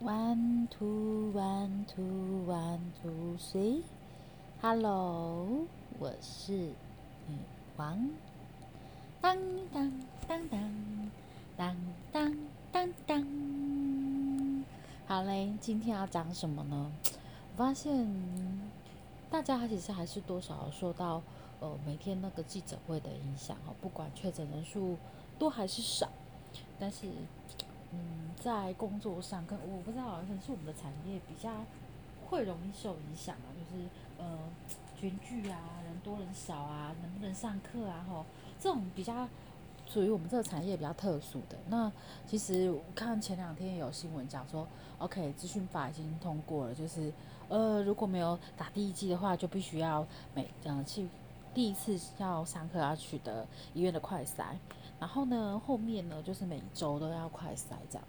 One two one two one two three. Hello，我是女王。当当当当当当当当。好嘞，今天要讲什么呢？发现大家其实还是多少受到呃每天那个记者会的影响哦，不管确诊人数多还是少，但是。嗯，在工作上，跟我不知道，可能是我们的产业比较会容易受影响啊，就是呃群聚啊，人多人少啊，能不能上课啊，吼，这种比较属于我们这个产业比较特殊的。那其实我看前两天有新闻讲说，OK，资讯法已经通过了，就是呃如果没有打第一剂的话，就必须要每嗯去第一次要上课要取得医院的快筛。然后呢，后面呢，就是每周都要快筛这样，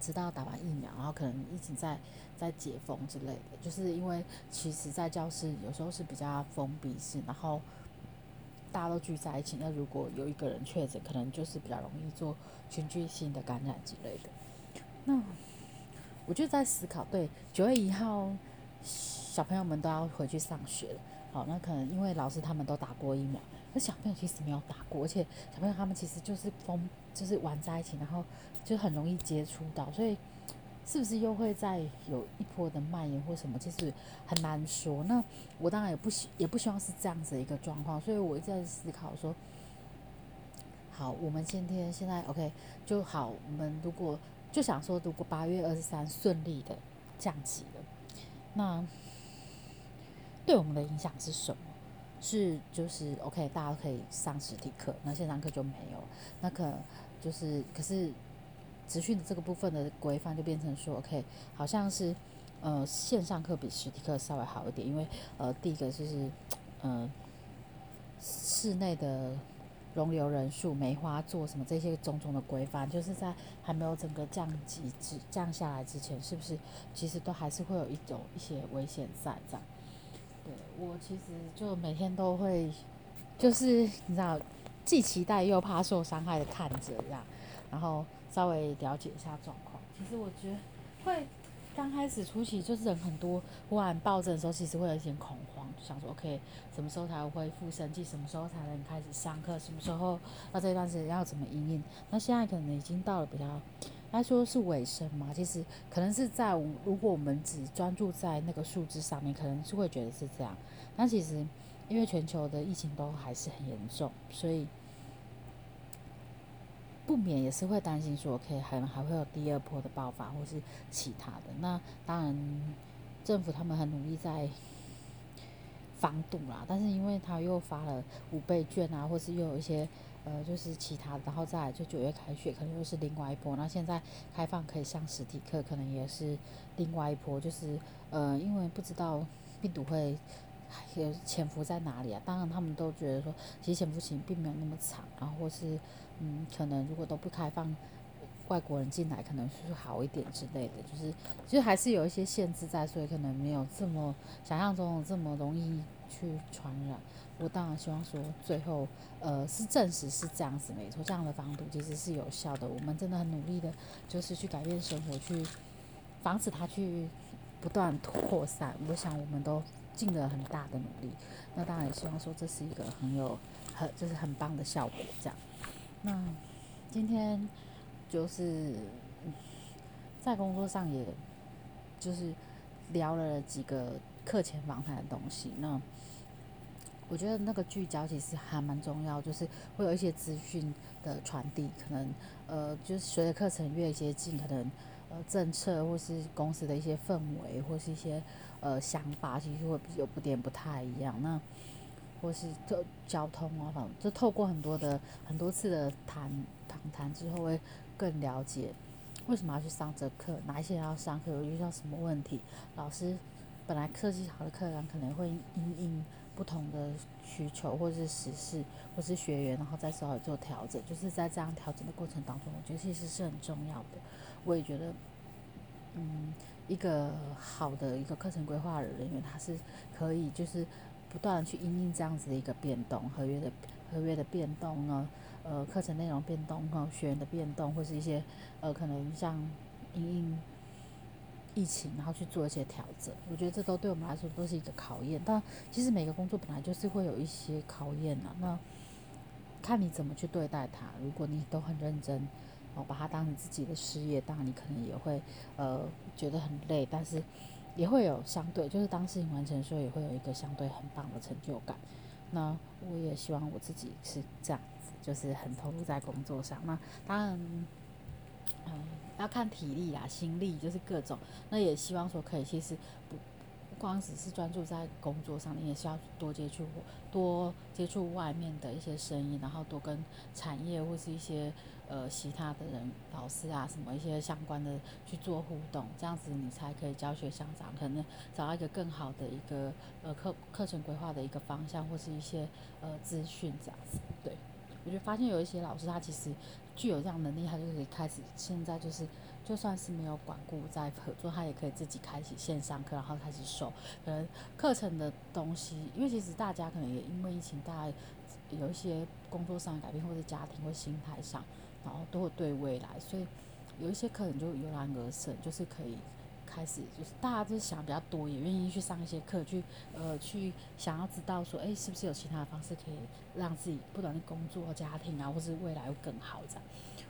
直到打完疫苗，然后可能一直在在解封之类的。就是因为其实，在教室有时候是比较封闭式，然后大家都聚在一起，那如果有一个人确诊，可能就是比较容易做群聚性的感染之类的。那我就在思考，对，九月一号小朋友们都要回去上学了，好，那可能因为老师他们都打过疫苗。那小朋友其实没有打过，而且小朋友他们其实就是疯，就是玩在一起，然后就很容易接触到，所以是不是又会再有一波的蔓延或什么，其实很难说。那我当然也不希也不希望是这样子的一个状况，所以我一直在思考说，好，我们今天现在 OK 就好，我们如果就想说，如果八月二十三顺利的降级了，那对我们的影响是什么？是，就是 OK，大家可以上实体课，那线上课就没有。那可就是，可是资讯的这个部分的规范就变成说，OK，好像是呃线上课比实体课稍微好一点，因为呃第一个就是呃室内的容留人数、梅花座什么这些种种的规范，就是在还没有整个降级之降下来之前，是不是其实都还是会有一种一些危险在这样？对我其实就每天都会，就是你知道，既期待又怕受伤害的看着这样，然后稍微了解一下状况。其实我觉得会刚开始初期就是人很多，忽然暴增的时候，其实会有一点恐慌，就想说 OK，什么时候才会恢复生计？什么时候才能开始上课？什么时候那这段时间要怎么应应？那现在可能已经到了比较。他说是尾声嘛，其实可能是在如果我们只专注在那个数字上面，可能是会觉得是这样。但其实因为全球的疫情都还是很严重，所以不免也是会担心说，可以还还会有第二波的爆发，或是其他的。那当然政府他们很努力在防堵啦，但是因为他又发了五倍券啊，或是又有一些。呃，就是其他，然后再来就九月开学，可能又是另外一波。那现在开放可以上实体课，可能也是另外一波。就是呃，因为不知道病毒会有潜伏在哪里啊。当然，他们都觉得说，其实潜伏期并没有那么长，然后或是嗯，可能如果都不开放外国人进来，可能是好一点之类的。就是其实还是有一些限制在，所以可能没有这么想象中这么容易去传染。我当然希望说，最后，呃，是证实是这样子没错，这样的防毒其实是有效的。我们真的很努力的，就是去改变生活，去防止它去不断扩散。我想我们都尽了很大的努力。那当然也希望说，这是一个很有很就是很棒的效果。这样，那今天就是在工作上，也就是聊了几个课前访谈的东西。那我觉得那个聚焦其实还蛮重要，就是会有一些资讯的传递，可能呃，就是随着课程越接近，可能呃政策或是公司的一些氛围或是一些呃想法，其实会有不点不太一样。那或是交交通啊，反正就透过很多的很多次的谈谈谈之后，会更了解为什么要去上这课，哪一些人要上课，遇到什么问题，老师本来设计好的课程可能会因应。不同的需求，或者是实事，或是学员，然后再稍微做调整，就是在这样调整的过程当中，我觉得其实是很重要的。我也觉得，嗯，一个好的一个课程规划的人员，他是可以就是不断的去因应这样子的一个变动，合约的合约的变动呢，呃，课程内容变动，和学员的变动，或是一些呃，可能像因应疫情，然后去做一些调整。我觉得这都对我们来说都是一个考验。但其实每个工作本来就是会有一些考验呐。那看你怎么去对待它。如果你都很认真，哦，把它当成自己的事业，当然你可能也会呃觉得很累，但是也会有相对，就是当事情完成的时候，也会有一个相对很棒的成就感。那我也希望我自己是这样子，就是很投入在工作上。那当然，嗯，要看体力啊、心力，就是各种。那也希望说可以，其实不不光只是专注在工作上，你也是要多接触、多接触外面的一些声音，然后多跟产业或是一些。呃，其他的人、老师啊，什么一些相关的去做互动，这样子你才可以教学相长，可能找到一个更好的一个呃课课程规划的一个方向，或是一些呃资讯这样子。对，我就发现有一些老师他其实具有这样能力，他就可以开始现在就是就算是没有管顾在合作，他也可以自己开启线上课，然后开始授可能课程的东西，因为其实大家可能也因为疫情，大家有一些工作上的改变，或者家庭或心态上。然后都会对未来，所以有一些课程就油然而生，就是可以开始，就是大家就是想比较多，也愿意去上一些课，去呃去想要知道说，哎，是不是有其他的方式可以让自己不管是工作、家庭啊，或是未来会更好这样。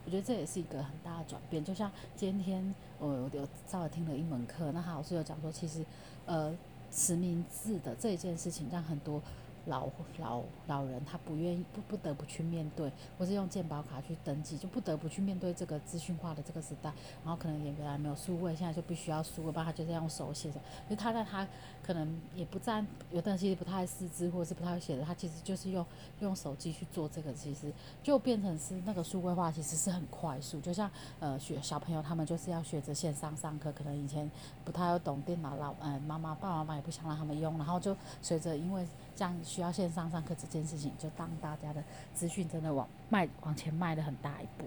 我觉得这也是一个很大的转变。就像今天我有稍微听了一门课，那他老师有讲说，其实呃实名制的这一件事情让很多。老老老人他不愿意不不得不去面对，或是用健保卡去登记，就不得不去面对这个资讯化的这个时代。然后可能也原来没有数位，现在就必须要输，不然他就是用手写的。因为他在他可能也不占，有的人其实不太识字或者是不太会写的，他其实就是用用手机去做这个，其实就变成是那个数位化，其实是很快速。就像呃学小朋友他们就是要学着线上上课，可能以前不太懂电脑，老嗯妈妈爸爸妈妈也不想让他们用，然后就随着因为。这样需要线上上课这件事情，就当大家的资讯真的往迈往前迈了很大一步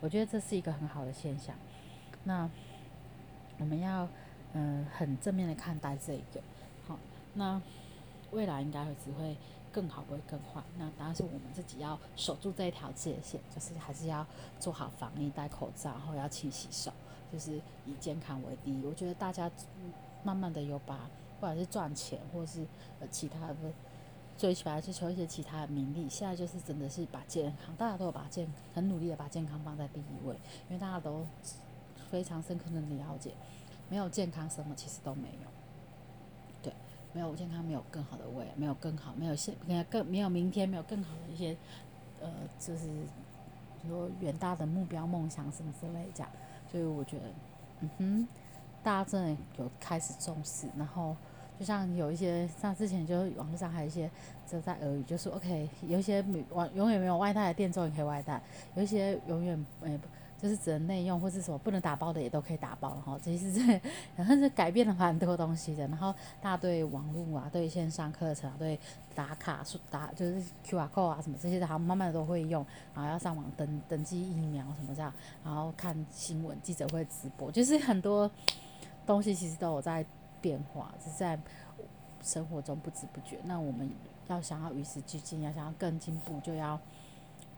我觉得这是一个很好的现象。那我们要嗯很正面的看待这一个，好，那未来应该会只会更好，不会更坏。那当然是我们自己要守住这一条界限，就是还是要做好防疫，戴口罩，然后要勤洗手，就是以健康为第一。我觉得大家慢慢的有把。不管是赚钱，或是呃其他的追求，还是求一些其他的名利，现在就是真的是把健康，大家都有把健很努力的把健康放在第一位，因为大家都非常深刻的了解，没有健康什么其实都没有，对，没有健康没有更好的未来，没有更好，没有现更没有明天，没有更好的一些呃就是说远大的目标梦想什么之类这样，所以我觉得嗯哼，大家真的有开始重视，然后。就像有一些，像之前就是网络上还有一些就在俄语，就是 OK，有一些没永永远没有外带的店终于可以外带，有一些永远诶就是只能内用或是什么不能打包的也都可以打包了哈。其实这然后是改变了蛮多东西的。然后大家对网络啊、对线上课程、对打卡、打就是 QR code 啊什么这些，好像慢慢的都会用。然后要上网登登记疫苗什么这样，然后看新闻记者会直播，就是很多东西其实都有在。变化是在生活中不知不觉。那我们要想要与时俱进，要想要更进步，就要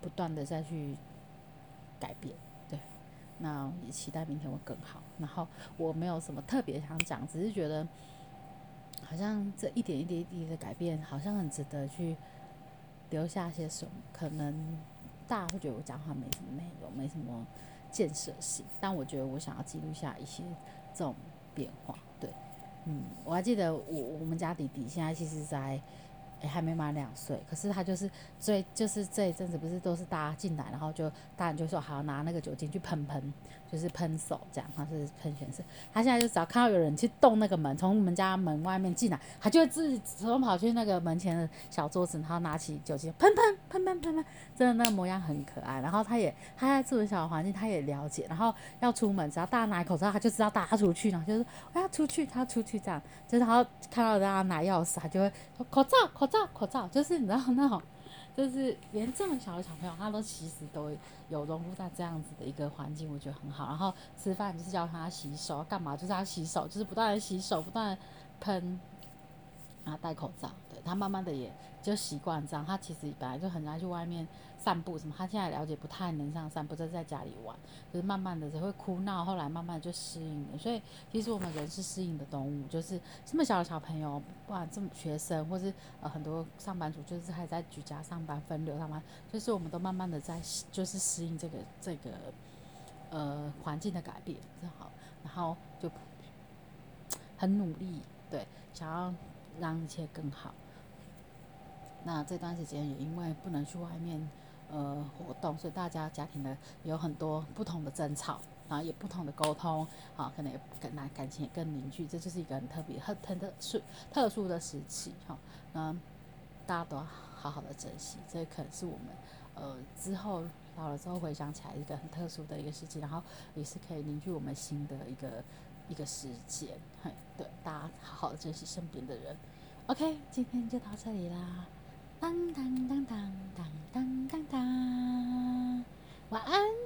不断的再去改变。对，那也期待明天会更好。然后我没有什么特别想讲，只是觉得好像这一点一点一滴的改变，好像很值得去留下些什么。可能大家会觉得我讲话没什么内容，没什么建设性，但我觉得我想要记录下一些这种变化。嗯，我还记得我我们家弟弟现在其实在。还没满两岁，可是他就是最就是这一阵子不是都是大家进来，然后就大人就说好拿那个酒精去喷喷，就是喷手这样，他是喷全身。他现在就只要看到有人去动那个门，从我们家门外面进来，他就会自己主动跑去那个门前的小桌子，然后拿起酒精喷喷喷喷喷喷，真的那个模样很可爱。然后他也他在这种小环境，他也了解，然后要出门只要大家拿口罩，他就知道大家出去，然后就是我要出去，他出去这样，就是他看到大家拿钥匙，他就会说口罩口。罩口罩，就是你知道那种，就是连这么小的小朋友，他都其实都有融入在这样子的一个环境，我觉得很好。然后吃饭就是叫他洗手，干嘛就是要洗手，就是不断的洗手，不断的喷然后戴口罩，对他慢慢的也就习惯这样。他其实本来就很爱去外面散步什么，他现在了解不太能上散步，就在家里玩，就是慢慢的只会哭闹，后来慢慢就适应了。所以其实我们人是适应的动物，就是这么小的小朋友，不管这么学生，或是呃很多上班族，就是还在居家上班分流上班，就是我们都慢慢的在就是适应这个这个呃环境的改变，正好，然后就很努力，对，想要。让一切更好。那这段时间也因为不能去外面呃活动，所以大家家庭的有很多不同的争吵，然后也不同的沟通，好，可能也跟那感情也更凝聚。这就是一个很特别、很很特殊、特殊的时期，哈。那大家都要好好的珍惜，这可能是我们呃之后老了之后回想起来一个很特殊的一个时期，然后也是可以凝聚我们新的一个。一个时间，嘿，对，大家好好珍惜身边的人。OK，今天就到这里啦，当当当当当当当当，晚安。